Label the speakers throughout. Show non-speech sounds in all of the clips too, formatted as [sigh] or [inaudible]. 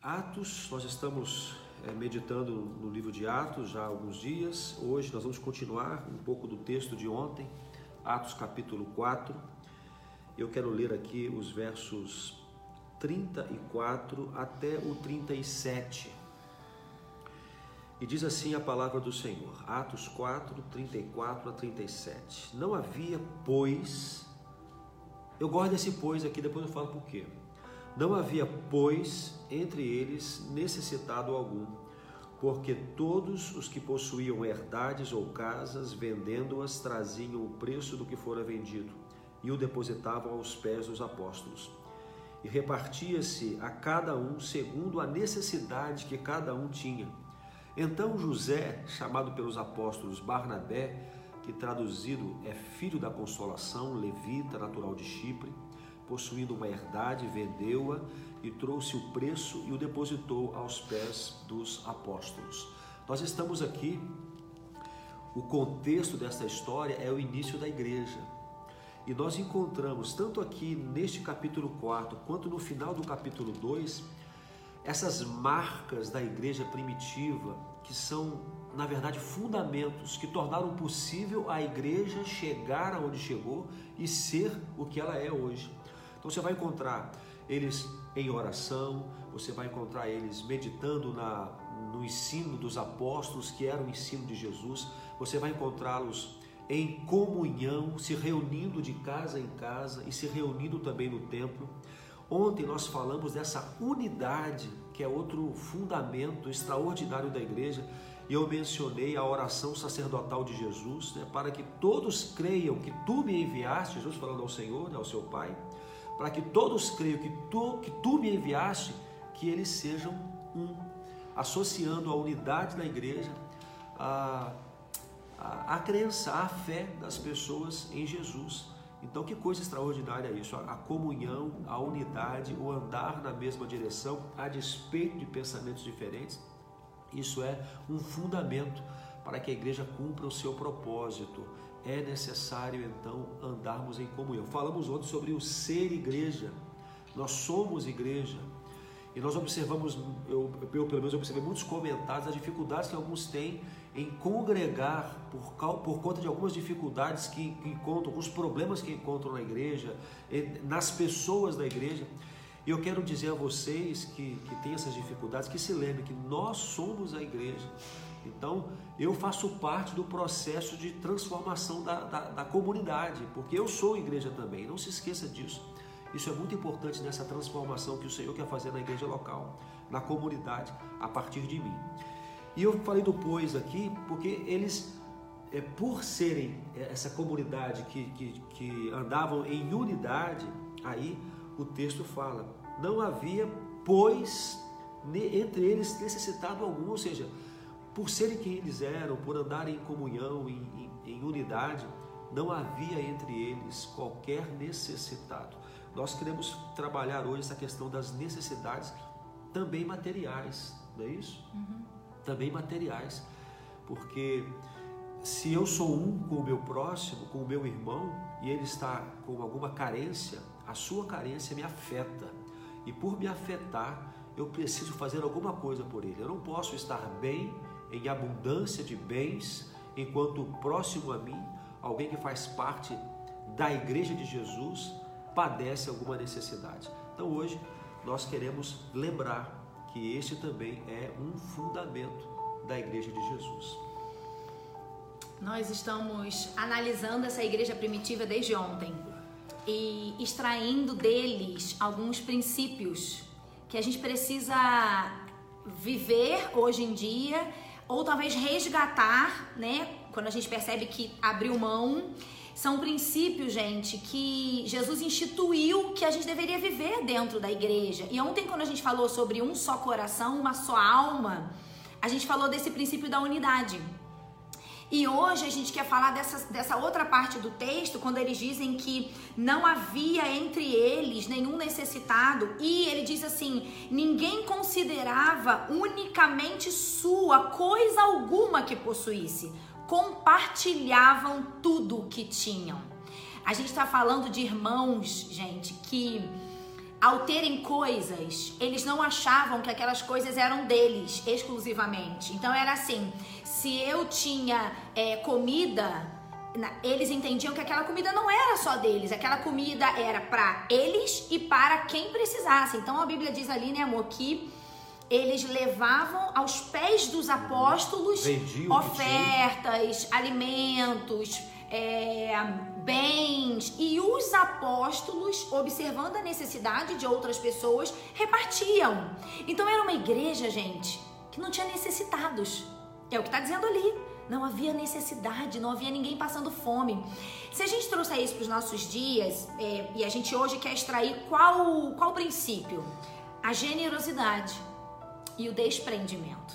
Speaker 1: Atos, nós estamos é, meditando no livro de Atos já há alguns dias. Hoje nós vamos continuar um pouco do texto de ontem, Atos capítulo 4. Eu quero ler aqui os versos 34 até o 37. E diz assim a palavra do Senhor, Atos 4, 34 a 37. Não havia, pois, eu gosto desse pois aqui, depois eu falo por quê. Não havia, pois, entre eles necessitado algum, porque todos os que possuíam herdades ou casas, vendendo-as, traziam o preço do que fora vendido e o depositavam aos pés dos apóstolos. E repartia-se a cada um segundo a necessidade que cada um tinha. Então José, chamado pelos apóstolos Barnabé, que traduzido é filho da consolação, levita, natural de Chipre, possuindo uma herdade, vendeu-a e trouxe o preço e o depositou aos pés dos apóstolos. Nós estamos aqui, o contexto desta história é o início da igreja. E nós encontramos, tanto aqui neste capítulo 4, quanto no final do capítulo 2, essas marcas da igreja primitiva, que são, na verdade, fundamentos que tornaram possível a igreja chegar aonde chegou e ser o que ela é hoje. Então você vai encontrar eles em oração, você vai encontrar eles meditando na, no ensino dos apóstolos, que era o ensino de Jesus, você vai encontrá-los em comunhão, se reunindo de casa em casa e se reunindo também no templo. Ontem nós falamos dessa unidade, que é outro fundamento extraordinário da igreja, e eu mencionei a oração sacerdotal de Jesus, né, para que todos creiam que tu me enviaste, Jesus falando ao Senhor, né, ao seu Pai, para que todos creiam que tu, que tu me enviaste, que eles sejam um, associando a unidade da igreja a, a, crença, a fé das pessoas em Jesus. Então, que coisa extraordinária isso, a, a comunhão, a unidade, o andar na mesma direção, a despeito de pensamentos diferentes. Isso é um fundamento para que a igreja cumpra o seu propósito é necessário então andarmos em comunhão. Falamos ontem sobre o ser igreja. Nós somos igreja. E nós observamos, eu, eu pelo menos observei muitos comentários, as dificuldades que alguns têm em congregar por, por conta de algumas dificuldades que, que encontram, alguns problemas que encontram na igreja, nas pessoas da igreja. E eu quero dizer a vocês que, que têm essas dificuldades, que se lembrem que nós somos a igreja. Então, eu faço parte do processo de transformação da, da, da, comunidade, porque eu sou igreja também, não se esqueça disso. Isso é muito importante nessa transformação que o Senhor quer fazer na igreja local, na comunidade, a partir de mim. E eu falei do pois aqui, porque eles, é, por serem essa comunidade que, que, que andavam em unidade, aí o texto fala: não havia, pois, entre eles necessitado algum, ou seja, por serem quem eles eram, por andarem em comunhão, em, em, em unidade, não havia entre eles qualquer necessitado. Nós queremos trabalhar hoje essa questão das necessidades também materiais, não é isso? Uhum. Também materiais, porque se eu sou um com o meu próximo, com o meu irmão, e ele está com alguma carência, a sua carência me afeta. E por me afetar, eu preciso fazer alguma coisa por ele. Eu não posso estar bem em abundância de bens, enquanto próximo a mim, alguém que faz parte da igreja de Jesus, padece alguma necessidade. Então hoje nós queremos lembrar que este também é um fundamento da igreja de Jesus.
Speaker 2: Nós estamos analisando essa igreja primitiva desde ontem e extraindo deles alguns princípios que a gente precisa viver hoje em dia ou talvez resgatar, né? Quando a gente percebe que abriu mão, são princípios, gente, que Jesus instituiu que a gente deveria viver dentro da igreja. E ontem, quando a gente falou sobre um só coração, uma só alma, a gente falou desse princípio da unidade. E hoje a gente quer falar dessa, dessa outra parte do texto, quando eles dizem que não havia entre eles nenhum necessitado, e ele diz assim: ninguém considerava unicamente sua coisa alguma que possuísse, compartilhavam tudo o que tinham. A gente está falando de irmãos, gente, que ao terem coisas, eles não achavam que aquelas coisas eram deles exclusivamente. Então era assim: se eu tinha é, comida, eles entendiam que aquela comida não era só deles, aquela comida era para eles e para quem precisasse. Então a Bíblia diz ali, né, amor, que eles levavam aos pés dos apóstolos ofertas, alimentos, é, bens e os apóstolos, observando a necessidade de outras pessoas, repartiam. Então era uma igreja, gente, que não tinha necessitados. É o que está dizendo ali. Não havia necessidade, não havia ninguém passando fome. Se a gente trouxer isso para os nossos dias, é, e a gente hoje quer extrair qual, qual princípio? A generosidade e o desprendimento.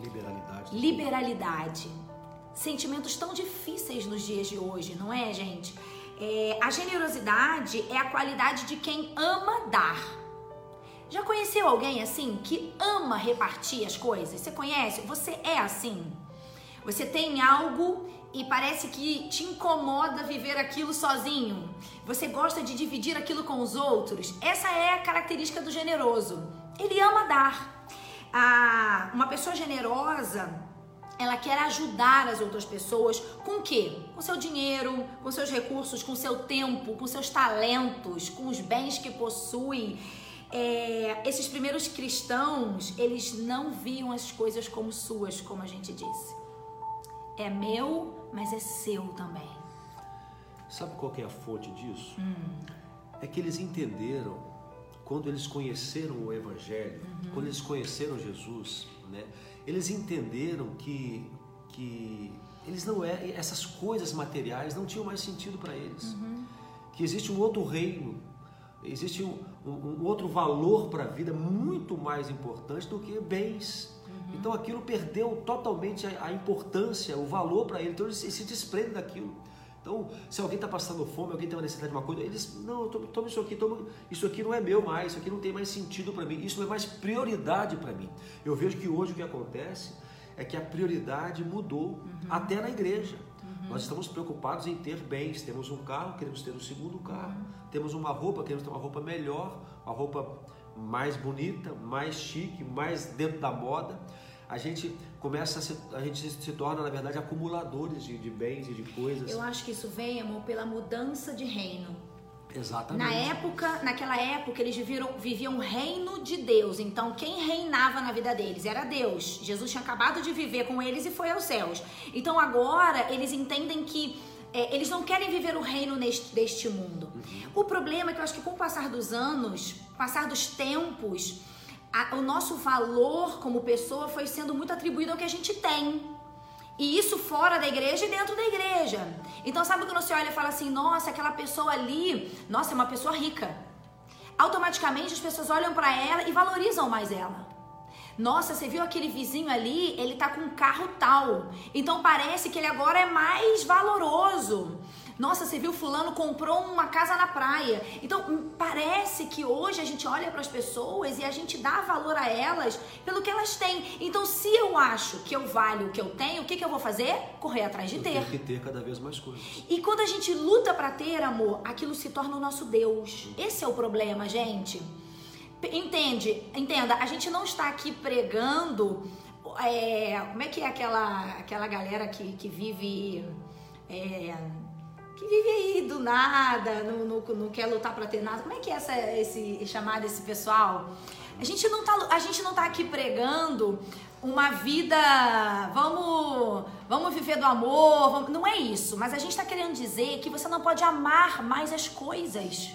Speaker 1: Liberalidade.
Speaker 2: Liberalidade sentimentos tão difíceis nos dias de hoje, não é, gente? É, a generosidade é a qualidade de quem ama dar. Já conheceu alguém assim que ama repartir as coisas? Você conhece? Você é assim? Você tem algo e parece que te incomoda viver aquilo sozinho. Você gosta de dividir aquilo com os outros. Essa é a característica do generoso. Ele ama dar. Ah, uma pessoa generosa ela quer ajudar as outras pessoas com o quê? Com seu dinheiro, com seus recursos, com seu tempo, com seus talentos, com os bens que possui. É, esses primeiros cristãos, eles não viam as coisas como suas, como a gente disse. É meu, mas é seu também.
Speaker 1: Sabe qual é a fonte disso? Hum. É que eles entenderam, quando eles conheceram o Evangelho, uhum. quando eles conheceram Jesus, né? eles entenderam que, que eles não é, essas coisas materiais não tinham mais sentido para eles. Uhum. Que existe um outro reino, existe um, um, um outro valor para a vida muito mais importante do que bens. Uhum. Então aquilo perdeu totalmente a, a importância, o valor para ele. Então eles se desprendem daquilo. Então, se alguém está passando fome, alguém tem uma necessidade de uma coisa, eles, não, toma isso aqui, toma, isso aqui não é meu mais, isso aqui não tem mais sentido para mim, isso não é mais prioridade para mim. Eu vejo que hoje o que acontece é que a prioridade mudou, uhum. até na igreja. Nós estamos preocupados em ter bens, temos um carro, queremos ter um segundo carro, uhum. temos uma roupa, queremos ter uma roupa melhor, uma roupa mais bonita, mais chique, mais dentro da moda a gente começa a, se, a gente se torna, na verdade, acumuladores de, de bens e de coisas.
Speaker 2: Eu acho que isso vem, amor, pela mudança de reino.
Speaker 1: Exatamente.
Speaker 2: Na época, naquela época, eles viviam, viviam o reino de Deus. Então, quem reinava na vida deles era Deus. Jesus tinha acabado de viver com eles e foi aos céus. Então, agora, eles entendem que é, eles não querem viver o reino neste, deste mundo. Uhum. O problema é que eu acho que com o passar dos anos, passar dos tempos, a, o nosso valor como pessoa foi sendo muito atribuído ao que a gente tem. E isso fora da igreja e dentro da igreja. Então, sabe quando você olha e fala assim: nossa, aquela pessoa ali, nossa, é uma pessoa rica. Automaticamente as pessoas olham para ela e valorizam mais ela. Nossa, você viu aquele vizinho ali? Ele tá com um carro tal. Então parece que ele agora é mais valoroso. Nossa, você viu fulano comprou uma casa na praia. Então, hum, parece que hoje a gente olha para as pessoas e a gente dá valor a elas pelo que elas têm. Então, se eu acho que eu valho o que eu tenho, o que, que eu vou fazer? Correr atrás de eu ter.
Speaker 1: Tem que ter cada vez mais coisas.
Speaker 2: E quando a gente luta para ter, amor, aquilo se torna o nosso Deus. Esse é o problema, gente. Entende? Entenda, a gente não está aqui pregando. É, como é que é aquela, aquela galera que, que vive. É, que vive aí do nada, não, não, não quer lutar para ter nada. Como é que é essa, esse chamado esse pessoal? A gente não tá, a gente não tá aqui pregando uma vida, vamos, vamos viver do amor, vamos, não é isso, mas a gente está querendo dizer que você não pode amar mais as coisas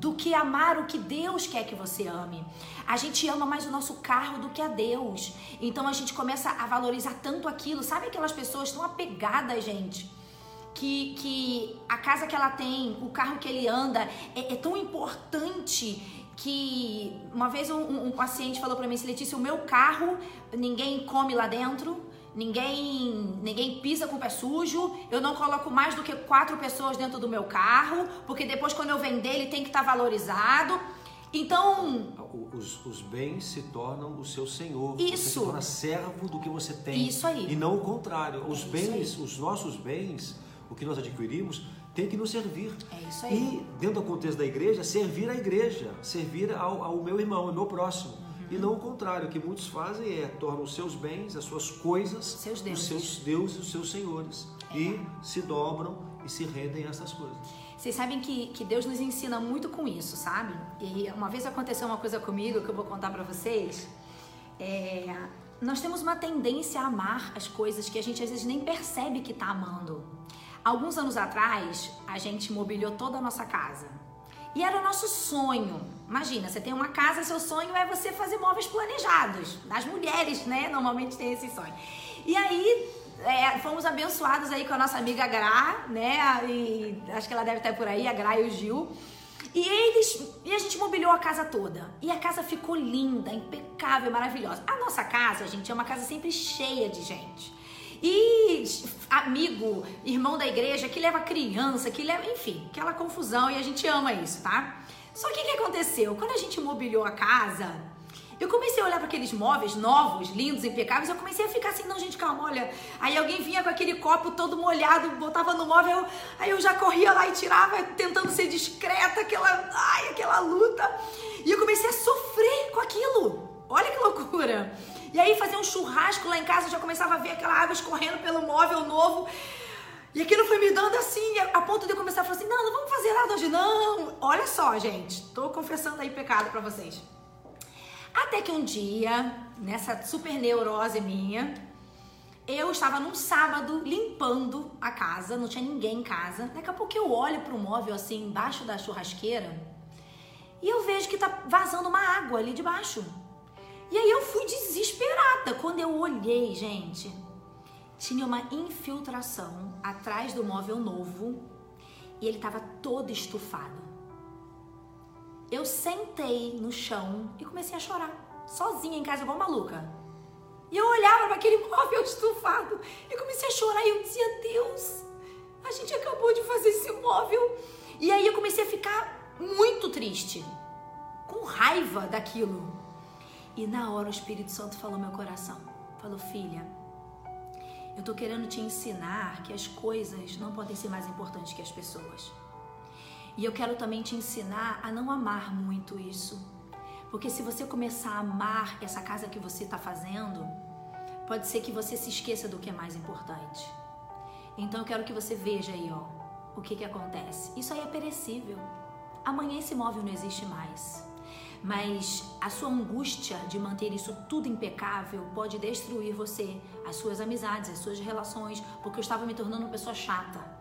Speaker 2: do que amar o que Deus quer que você ame. A gente ama mais o nosso carro do que a Deus. Então a gente começa a valorizar tanto aquilo. Sabe aquelas pessoas tão apegadas, gente? que, que a casa que ela tem, o carro que ele anda, é, é tão importante que uma vez um, um paciente falou para mim, Letícia, o meu carro, ninguém come lá dentro, ninguém ninguém pisa com o pé sujo, eu não coloco mais do que quatro pessoas dentro do meu carro, porque depois quando eu vender ele tem que estar tá valorizado. Então.
Speaker 1: Os, os, bens se tornam o seu senhor.
Speaker 2: Isso.
Speaker 1: Você se torna servo do que você tem.
Speaker 2: Isso aí.
Speaker 1: E não o contrário. Os bens, os nossos bens, o que nós adquirimos tem que nos servir.
Speaker 2: É isso aí.
Speaker 1: E, dentro do contexto da igreja, servir a igreja, servir ao, ao meu irmão, ao meu próximo. E não o contrário, o que muitos fazem é tornam os seus bens, as suas coisas,
Speaker 2: seus
Speaker 1: os seus deuses, os seus senhores. É. E se dobram e se rendem a essas coisas.
Speaker 2: Vocês sabem que, que Deus nos ensina muito com isso, sabe? E uma vez aconteceu uma coisa comigo que eu vou contar para vocês. É, nós temos uma tendência a amar as coisas que a gente às vezes nem percebe que está amando. Alguns anos atrás, a gente mobiliou toda a nossa casa. E era o nosso sonho. Imagina, você tem uma casa, seu sonho é você fazer móveis planejados. Das mulheres, né? Normalmente tem esse sonho. E aí, é, fomos abençoados aí com a nossa amiga Gra, né? E acho que ela deve estar por aí, a Gra e o Gil. E eles e a gente mobiliou a casa toda. E a casa ficou linda, impecável, maravilhosa. A nossa casa, gente, é uma casa sempre cheia de gente. E amigo, irmão da igreja que leva criança, que leva, enfim, aquela confusão e a gente ama isso, tá? Só que o que aconteceu? Quando a gente mobiliou a casa, eu comecei a olhar para aqueles móveis novos, lindos, impecáveis. Eu comecei a ficar assim, não, gente, calma, olha. Aí alguém vinha com aquele copo todo molhado, botava no móvel. Aí eu já corria lá e tirava, tentando ser discreta, aquela, ai, aquela luta. E eu comecei a sofrer com aquilo. Olha que loucura. E aí fazia um churrasco lá em casa, já começava a ver aquela água escorrendo pelo móvel novo. E aquilo foi me dando assim, a ponto de eu começar a falar assim: não, não vamos fazer nada hoje, não. Olha só, gente, tô confessando aí pecado para vocês. Até que um dia, nessa super neurose minha, eu estava num sábado limpando a casa, não tinha ninguém em casa. Daqui a pouco eu olho para o móvel assim, embaixo da churrasqueira, e eu vejo que tá vazando uma água ali debaixo. E aí eu fui desesperada. Quando eu olhei, gente, tinha uma infiltração atrás do móvel novo e ele estava todo estufado eu sentei no chão e comecei a chorar, sozinha em casa, igual maluca. E eu olhava para aquele [laughs] móvel estufado e comecei a chorar e eu dizia: Deus, a gente acabou de fazer esse móvel. E aí eu comecei a ficar muito triste, com raiva daquilo. E na hora o Espírito Santo falou meu coração: falou, filha, eu tô querendo te ensinar que as coisas não podem ser mais importantes que as pessoas. E eu quero também te ensinar a não amar muito isso. Porque se você começar a amar essa casa que você está fazendo, pode ser que você se esqueça do que é mais importante. Então eu quero que você veja aí, ó, o que que acontece. Isso aí é perecível. Amanhã esse móvel não existe mais. Mas a sua angústia de manter isso tudo impecável pode destruir você, as suas amizades, as suas relações, porque eu estava me tornando uma pessoa chata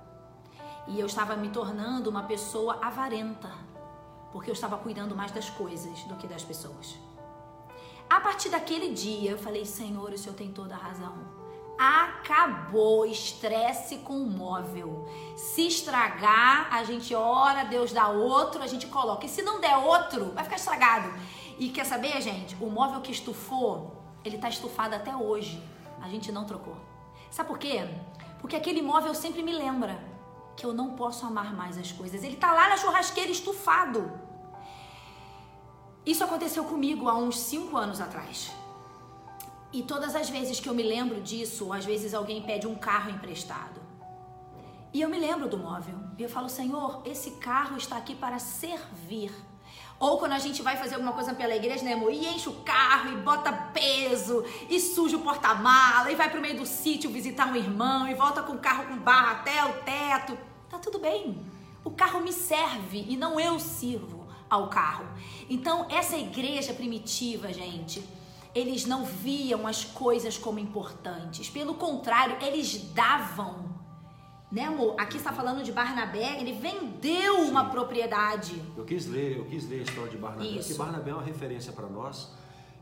Speaker 2: e eu estava me tornando uma pessoa avarenta, porque eu estava cuidando mais das coisas do que das pessoas. A partir daquele dia, eu falei: Senhor, o Senhor tem toda a razão. Acabou estresse com o móvel. Se estragar, a gente ora, Deus dá outro, a gente coloca. E se não der outro, vai ficar estragado. E quer saber, gente? O móvel que estufou, ele tá estufado até hoje. A gente não trocou. Sabe por quê? Porque aquele móvel sempre me lembra que eu não posso amar mais as coisas. Ele tá lá na churrasqueira estufado. Isso aconteceu comigo há uns cinco anos atrás. E todas as vezes que eu me lembro disso, às vezes alguém pede um carro emprestado. E eu me lembro do móvel. E eu falo, Senhor, esse carro está aqui para servir. Ou quando a gente vai fazer alguma coisa pela igreja, né, amor? E enche o carro, e bota peso, e suja o porta-mala, e vai pro meio do sítio visitar um irmão, e volta com o carro com barra até o teto. Tá tudo bem. O carro me serve e não eu sirvo ao carro. Então, essa igreja primitiva, gente, eles não viam as coisas como importantes. Pelo contrário, eles davam né, amor? Aqui está falando de Barnabé, ele vendeu Sim. uma propriedade.
Speaker 1: Eu quis ler, eu quis ler a história de Barnabé, Isso. porque Barnabé é uma referência para nós.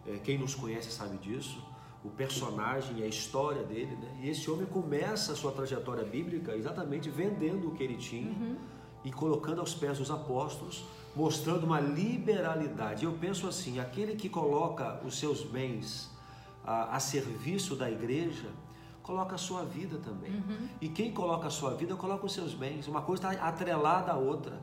Speaker 1: É, quem nos conhece sabe disso. O personagem e a história dele, né? E esse homem começa a sua trajetória bíblica exatamente vendendo o que ele tinha uhum. e colocando aos pés dos apóstolos, mostrando uma liberalidade. Eu penso assim: aquele que coloca os seus bens a, a serviço da igreja, coloca a sua vida também. Uhum. E quem coloca a sua vida, coloca os seus bens. Uma coisa está atrelada à outra.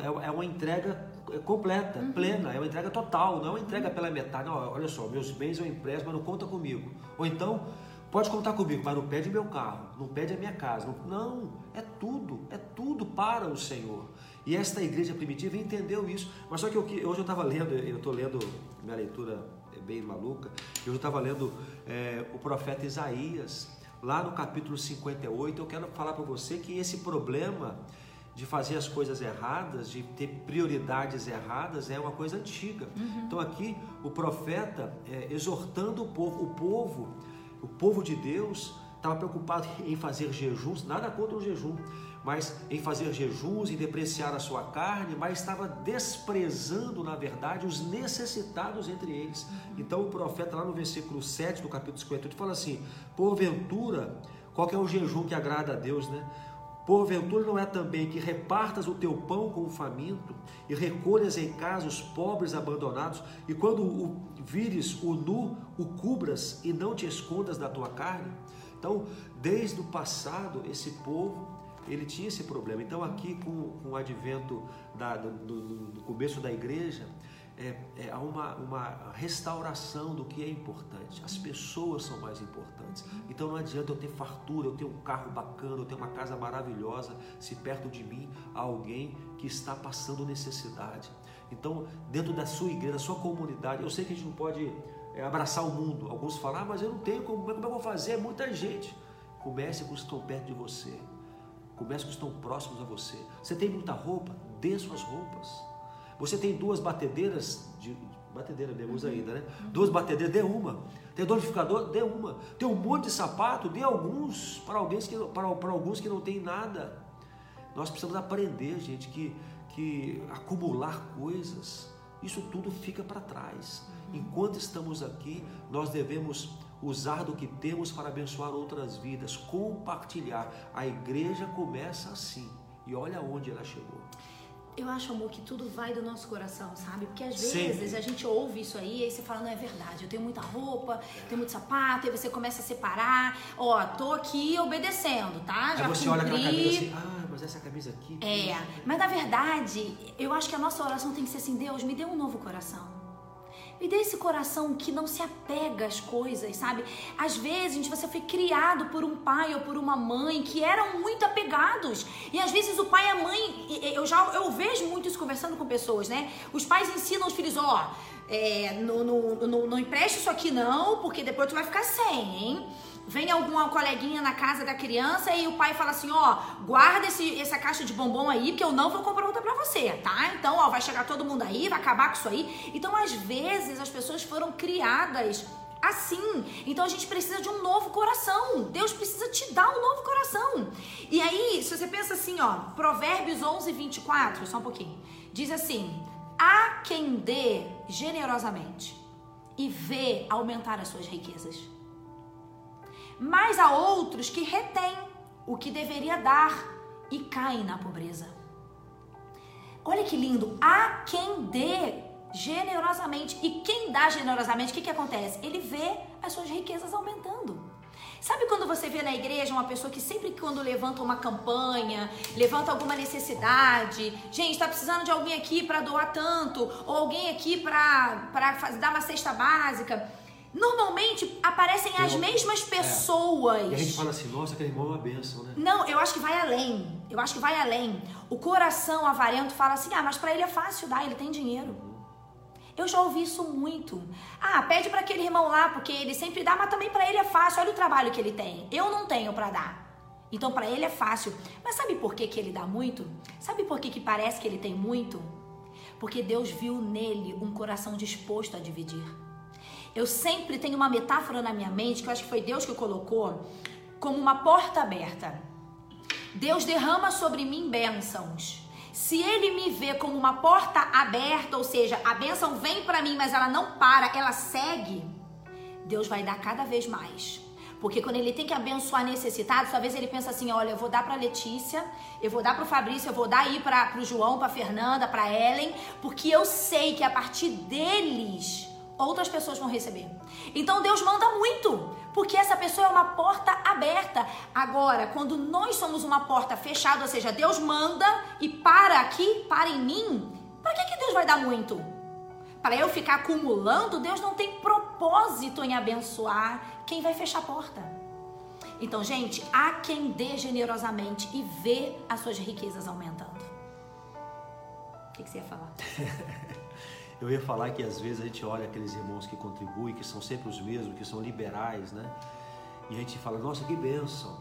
Speaker 1: É, é uma entrega completa, uhum. plena, é uma entrega total, não é uma entrega uhum. pela metade. Não, olha só, meus bens eu empresto, mas não conta comigo. Ou então, Pode contar comigo, mas não pede meu carro, não pede a minha casa. Não, é tudo, é tudo para o Senhor. E esta igreja primitiva entendeu isso. Mas só que eu, hoje eu estava lendo, eu estou lendo, minha leitura é bem maluca, eu estava lendo é, o profeta Isaías, lá no capítulo 58. Eu quero falar para você que esse problema de fazer as coisas erradas, de ter prioridades erradas, é uma coisa antiga. Uhum. Então aqui o profeta é, exortando o povo, o povo o povo de Deus estava preocupado em fazer jejuns, nada contra o jejum, mas em fazer jejuns e depreciar a sua carne, mas estava desprezando, na verdade, os necessitados entre eles. Então o profeta, lá no versículo 7 do capítulo 58, fala assim: Porventura, qual é o jejum que agrada a Deus, né? Porventura não é também que repartas o teu pão com o faminto e recolhas em casa os pobres abandonados, e quando o vires o nu, o cubras e não te escondas da tua carne? Então, desde o passado, esse povo ele tinha esse problema. Então, aqui com, com o advento da, do, do, começo da igreja, é, é, há uma, uma restauração do que é importante. As pessoas são mais importantes. Então não adianta eu ter fartura, eu ter um carro bacana, eu ter uma casa maravilhosa, se perto de mim há alguém que está passando necessidade. Então, dentro da sua igreja, da sua comunidade, eu sei que a gente não pode é, abraçar o mundo. Alguns falam, ah, mas eu não tenho, como, como eu vou fazer? É muita gente. Comece com os que estão perto de você. Comece com os que estão próximos a você. Você tem muita roupa? Dê suas roupas. Você tem duas batedeiras, de, batedeira mesmo usa ainda, né? Duas batedeiras, dê uma. Tem donificador, dê uma. Tem um monte de sapato, dê alguns para, alguém que, para, para alguns que não tem nada. Nós precisamos aprender, gente, que, que acumular coisas, isso tudo fica para trás. Enquanto estamos aqui, nós devemos usar do que temos para abençoar outras vidas, compartilhar. A igreja começa assim. E olha onde ela chegou.
Speaker 2: Eu acho, amor, que tudo vai do nosso coração, sabe? Porque às vezes Sim. a gente ouve isso aí e aí você fala, não é verdade, eu tenho muita roupa, é. tenho muito sapato, e você começa a separar, ó, tô aqui obedecendo, tá?
Speaker 1: Já aí você cumpri. olha aquela camisa assim, ah, mas essa camisa aqui.
Speaker 2: É, mas na verdade, eu acho que a nossa oração tem que ser assim, Deus, me dê um novo coração. Me dê esse coração que não se apega às coisas, sabe? Às vezes, gente, você foi criado por um pai ou por uma mãe que eram muito apegados. E às vezes o pai e a mãe, eu já eu vejo muito isso conversando com pessoas, né? Os pais ensinam os filhos, ó, é, não, não, não, não empreste isso aqui não, porque depois tu vai ficar sem, hein? Vem alguma coleguinha na casa da criança e o pai fala assim, ó, guarda esse, essa caixa de bombom aí, que eu não vou comprar outra pra você, tá? Então, ó, vai chegar todo mundo aí, vai acabar com isso aí. Então, às vezes, as pessoas foram criadas assim. Então a gente precisa de um novo coração. Deus precisa te dar um novo coração. E aí, se você pensa assim, ó, Provérbios 11, 24, só um pouquinho. Diz assim: Há quem dê generosamente e vê aumentar as suas riquezas mas há outros que retêm o que deveria dar e caem na pobreza. Olha que lindo! Há quem dê generosamente. E quem dá generosamente, o que, que acontece? Ele vê as suas riquezas aumentando. Sabe quando você vê na igreja uma pessoa que sempre quando levanta uma campanha, levanta alguma necessidade, gente, está precisando de alguém aqui para doar tanto, ou alguém aqui para dar uma cesta básica. Normalmente aparecem as mesmas pessoas. É.
Speaker 1: E a gente fala assim, nossa, aquele irmão é uma benção, né?
Speaker 2: Não, eu acho que vai além. Eu acho que vai além. O coração avarento fala assim, ah, mas para ele é fácil dar, ele tem dinheiro. Eu já ouvi isso muito. Ah, pede para aquele irmão lá, porque ele sempre dá, mas também para ele é fácil. Olha o trabalho que ele tem. Eu não tenho para dar. Então para ele é fácil. Mas sabe por que, que ele dá muito? Sabe por que, que parece que ele tem muito? Porque Deus viu nele um coração disposto a dividir. Eu sempre tenho uma metáfora na minha mente que eu acho que foi Deus que colocou como uma porta aberta. Deus derrama sobre mim bênçãos. Se ele me vê como uma porta aberta, ou seja, a bênção vem para mim, mas ela não para, ela segue, Deus vai dar cada vez mais. Porque quando ele tem que abençoar necessitados, talvez ele pensa assim: olha, eu vou dar para Letícia, eu vou dar para o Fabrício, eu vou dar aí para o João, para Fernanda, para Ellen, porque eu sei que a partir deles outras pessoas vão receber. Então Deus manda muito, porque essa pessoa é uma porta aberta. Agora, quando nós somos uma porta fechada, ou seja, Deus manda e para aqui, para em mim, para que, que Deus vai dar muito? Para eu ficar acumulando, Deus não tem propósito em abençoar quem vai fechar a porta. Então, gente, há quem dê generosamente e vê as suas riquezas aumentando. O que, que você ia falar? [laughs]
Speaker 1: Eu ia falar que às vezes a gente olha aqueles irmãos que contribuem, que são sempre os mesmos, que são liberais, né? E a gente fala, nossa, que bênção.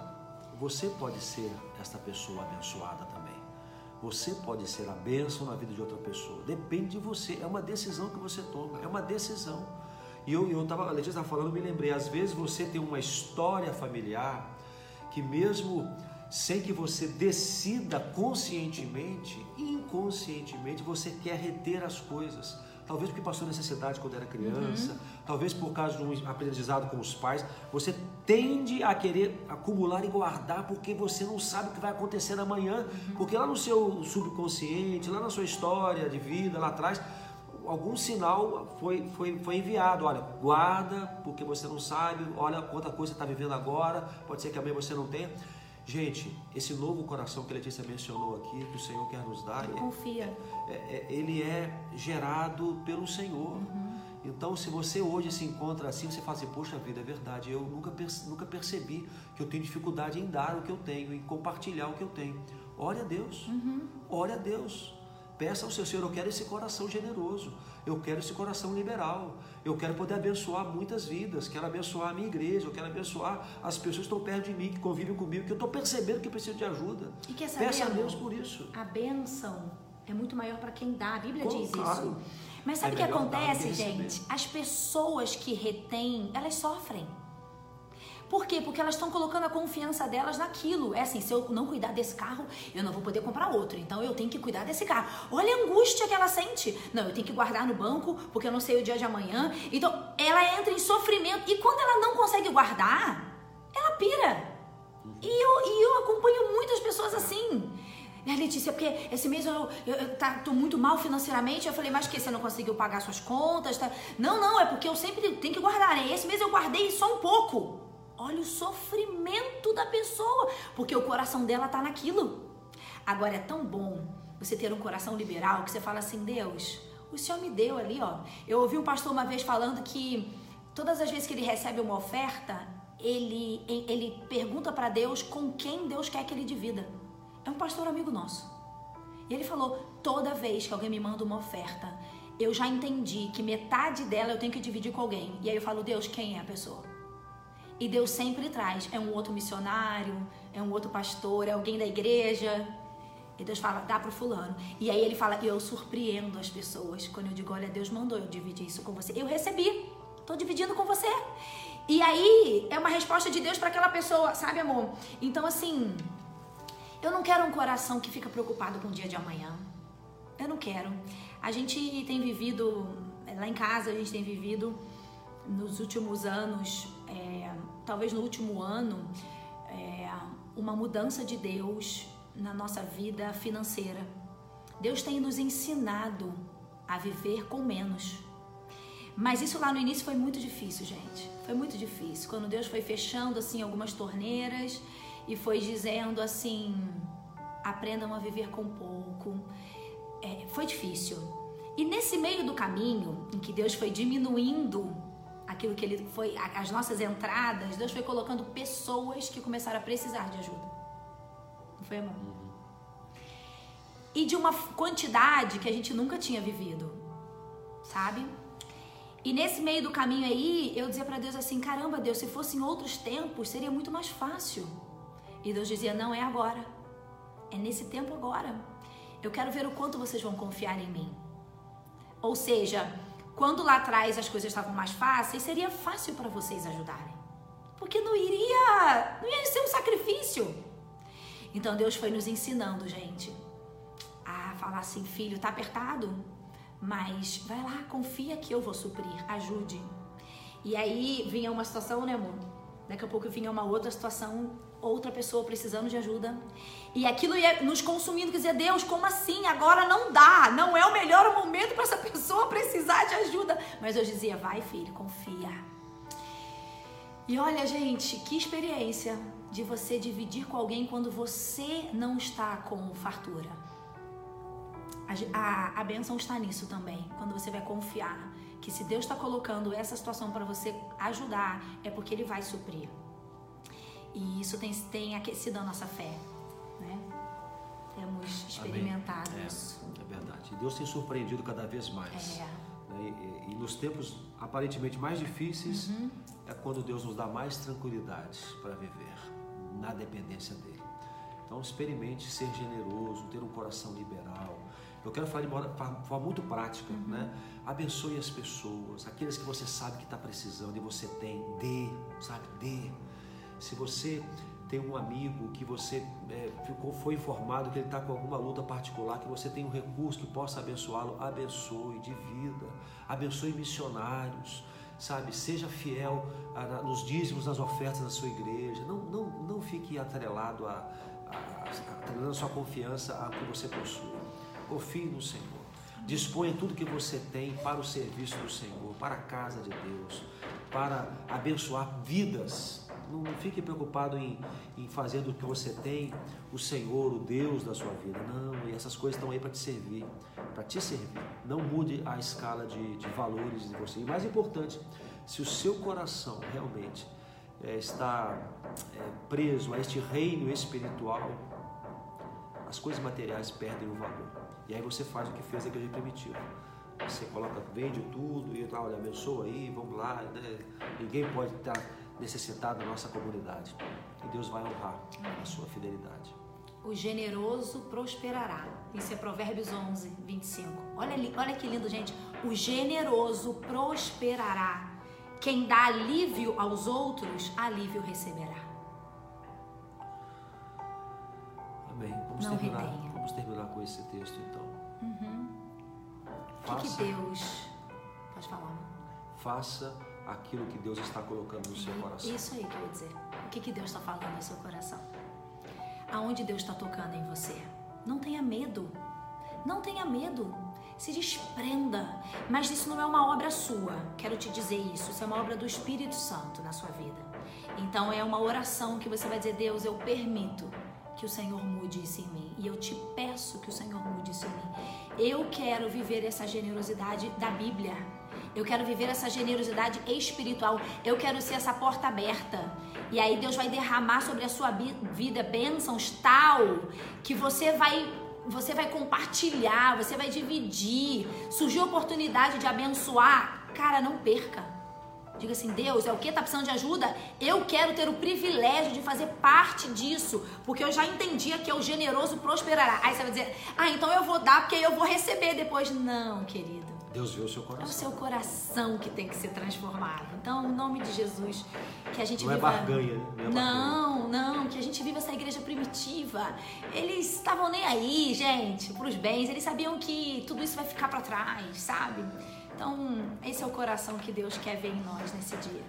Speaker 1: Você pode ser esta pessoa abençoada também. Você pode ser a bênção na vida de outra pessoa. Depende de você. É uma decisão que você toma. É uma decisão. E eu, eu a Letícia estava falando, me lembrei. Às vezes você tem uma história familiar que mesmo sem que você decida conscientemente, inconscientemente, você quer reter as coisas talvez porque passou necessidade quando era criança, uhum. talvez por causa de um aprendizado com os pais, você tende a querer acumular e guardar porque você não sabe o que vai acontecer amanhã, uhum. porque lá no seu subconsciente, lá na sua história de vida, lá atrás, algum sinal foi, foi, foi enviado. Olha, guarda, porque você não sabe, olha quanta coisa você está vivendo agora, pode ser que amanhã você não tenha. Gente, esse novo coração que a Letícia mencionou aqui, que o Senhor quer nos dar,
Speaker 2: ele confia.
Speaker 1: É, é, ele é gerado pelo Senhor. Uhum. Então, se você hoje se encontra assim, você fala assim: Poxa vida, é verdade, eu nunca, nunca percebi que eu tenho dificuldade em dar o que eu tenho, em compartilhar o que eu tenho. Ore a Deus, uhum. ore a Deus. Peça ao seu Senhor, eu quero esse coração generoso, eu quero esse coração liberal, eu quero poder abençoar muitas vidas, quero abençoar a minha igreja, eu quero abençoar as pessoas que estão perto de mim, que convivem comigo, que eu estou percebendo que preciso de ajuda.
Speaker 2: E quer saber, Peça a Deus por isso. A bênção é muito maior para quem dá, a Bíblia
Speaker 1: Com,
Speaker 2: diz
Speaker 1: claro.
Speaker 2: isso. Mas sabe o é que acontece, gente? As pessoas que retêm, elas sofrem. Por quê? Porque elas estão colocando a confiança delas naquilo. É assim, se eu não cuidar desse carro, eu não vou poder comprar outro. Então eu tenho que cuidar desse carro. Olha a angústia que ela sente. Não, eu tenho que guardar no banco porque eu não sei o dia de amanhã. Então ela entra em sofrimento. E quando ela não consegue guardar, ela pira. E eu, e eu acompanho muitas pessoas assim. Né, Letícia, porque esse mês eu, eu, eu tá, tô muito mal financeiramente. Eu falei, mas que você não conseguiu pagar suas contas? Tá? Não, não, é porque eu sempre tenho que guardar. Né? Esse mês eu guardei só um pouco. Olha o sofrimento da pessoa, porque o coração dela tá naquilo. Agora é tão bom você ter um coração liberal que você fala assim: Deus, o Senhor me deu ali, ó. Eu ouvi um pastor uma vez falando que todas as vezes que ele recebe uma oferta, ele, ele pergunta para Deus com quem Deus quer que ele divida. É um pastor amigo nosso. E ele falou: toda vez que alguém me manda uma oferta, eu já entendi que metade dela eu tenho que dividir com alguém. E aí eu falo: Deus, quem é a pessoa? E Deus sempre traz. É um outro missionário, é um outro pastor, é alguém da igreja. E Deus fala, dá pro fulano. E aí ele fala, eu surpreendo as pessoas. Quando eu digo, olha, Deus mandou eu dividir isso com você. Eu recebi, tô dividindo com você. E aí é uma resposta de Deus para aquela pessoa, sabe, amor? Então, assim, eu não quero um coração que fica preocupado com o dia de amanhã. Eu não quero. A gente tem vivido, lá em casa, a gente tem vivido nos últimos anos é, talvez no último ano, é, uma mudança de Deus na nossa vida financeira. Deus tem nos ensinado a viver com menos. Mas isso lá no início foi muito difícil, gente. Foi muito difícil. Quando Deus foi fechando assim algumas torneiras e foi dizendo assim: aprendam a viver com pouco. É, foi difícil. E nesse meio do caminho, em que Deus foi diminuindo aquilo que ele foi, as nossas entradas, Deus foi colocando pessoas que começaram a precisar de ajuda. Não foi, amor? Uhum. E de uma quantidade que a gente nunca tinha vivido, sabe? E nesse meio do caminho aí, eu dizia para Deus assim: caramba, Deus, se fosse em outros tempos, seria muito mais fácil. E Deus dizia: não é agora, é nesse tempo agora. Eu quero ver o quanto vocês vão confiar em mim. Ou seja, quando lá atrás as coisas estavam mais fáceis, seria fácil para vocês ajudarem. Porque não iria, não ia ser um sacrifício. Então Deus foi nos ensinando, gente, a falar assim, filho, tá apertado, mas vai lá, confia que eu vou suprir, ajude. E aí vinha uma situação, né, amor? Daqui a pouco vinha uma outra situação outra pessoa precisando de ajuda. E aquilo ia nos consumindo, quer dizer, Deus, como assim? Agora não dá, não é o melhor momento para essa pessoa precisar de ajuda. Mas eu dizia, vai filho, confia. E olha, gente, que experiência de você dividir com alguém quando você não está com fartura. A, a, a benção está nisso também, quando você vai confiar que se Deus está colocando essa situação para você ajudar, é porque Ele vai suprir. E isso tem, tem aquecido a nossa fé, né? Temos experimentado
Speaker 1: é,
Speaker 2: isso.
Speaker 1: É verdade. E Deus tem surpreendido cada vez mais.
Speaker 2: É.
Speaker 1: Né? E, e, nos tempos aparentemente mais difíceis
Speaker 2: Uhum.
Speaker 1: é quando Deus nos dá mais tranquilidade para viver na dependência dele. Então experimente ser generoso, ter um coração liberal. Eu quero falar de uma forma muito prática,
Speaker 2: Uhum.
Speaker 1: né? Abençoe as pessoas, aqueles que você sabe que está precisando e você tem, dê, sabe, dê. Se você tem um amigo que você é, ficou, foi informado que ele está com alguma luta particular, que você tem um recurso que possa abençoá-lo, abençoe de vida, abençoe missionários, sabe? Seja fiel a, a, nos dízimos, nas ofertas da sua igreja. Não, não, não fique atrelado a, a, a sua confiança a que você possui. Confie no Senhor. Disponha tudo que você tem para o serviço do Senhor, para a casa de Deus, para abençoar vidas. Não fique preocupado em, em fazer do que você tem o Senhor, o Deus da sua vida. Não, e essas coisas estão aí para te servir, para te servir. Não mude a escala de, de valores de você. E mais importante, se o seu coração realmente é, está é, preso a este reino espiritual, as coisas materiais perdem o valor. E aí você faz o que fez a igreja primitiva. Você coloca, vende tudo e tal, olha, abençoa aí, vamos lá. Né? Ninguém pode estar necessitado na nossa comunidade. E Deus vai honrar a sua fidelidade.
Speaker 2: O generoso prosperará. Isso é Provérbios 11, 25. Olha, ali, olha que lindo, gente. O generoso prosperará. Quem dá alívio aos outros, alívio receberá.
Speaker 1: Amém. Vamos,
Speaker 2: Não
Speaker 1: terminar,
Speaker 2: retenha.
Speaker 1: vamos terminar com esse texto então.
Speaker 2: Uhum. O que, que
Speaker 1: Faça,
Speaker 2: Deus. Pode falar.
Speaker 1: faça aquilo que Deus está colocando no seu coração.
Speaker 2: Isso aí que eu ia dizer. O que, que Deus está falando no seu coração? Aonde Deus está tocando em você? Não tenha medo. Não tenha medo. Se desprenda. Mas isso não é uma obra sua. Quero te dizer isso. Isso é uma obra do Espírito Santo na sua vida. Então é uma oração que você vai dizer: Deus, eu permito que o Senhor mude isso em mim. E eu te peço que o Senhor mude isso em mim. Eu quero viver essa generosidade da Bíblia. Eu quero viver essa generosidade espiritual. Eu quero ser essa porta aberta. E aí Deus vai derramar sobre a sua vida bênçãos tal que você vai você vai compartilhar, você vai dividir. Surgiu a oportunidade de abençoar, cara, não perca. Diga assim, Deus, é o que? Tá precisando de ajuda? Eu quero ter o privilégio de fazer parte disso, porque eu já entendi que é o generoso prosperará. Aí você vai dizer, ah, então eu vou dar porque eu vou receber depois. Não, querido.
Speaker 1: Deus vê o seu
Speaker 2: É o
Speaker 1: coração.
Speaker 2: seu coração que tem que ser transformado. Então, em nome de Jesus, que a gente
Speaker 1: Não é
Speaker 2: viva.
Speaker 1: barganha, né? Não é.
Speaker 2: Não, não, que a gente viva essa igreja primitiva. Eles estavam nem aí, gente, pros bens. Eles sabiam que tudo isso vai ficar para trás, sabe? Então, esse é o coração que Deus quer ver em nós nesse dia.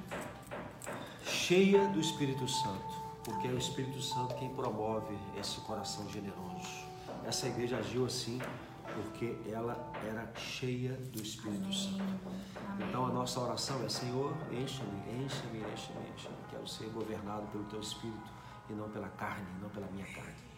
Speaker 1: cheia do Espírito Santo, porque é o Espírito Santo quem promove esse coração generoso. Essa igreja agiu assim porque ela era cheia do Espírito Santo.
Speaker 2: Amém.
Speaker 1: Então a nossa oração é: Senhor, encha-me, encha-me, encha-me, encha-me. Quero ser governado pelo Teu Espírito e não pela carne, não pela minha carne.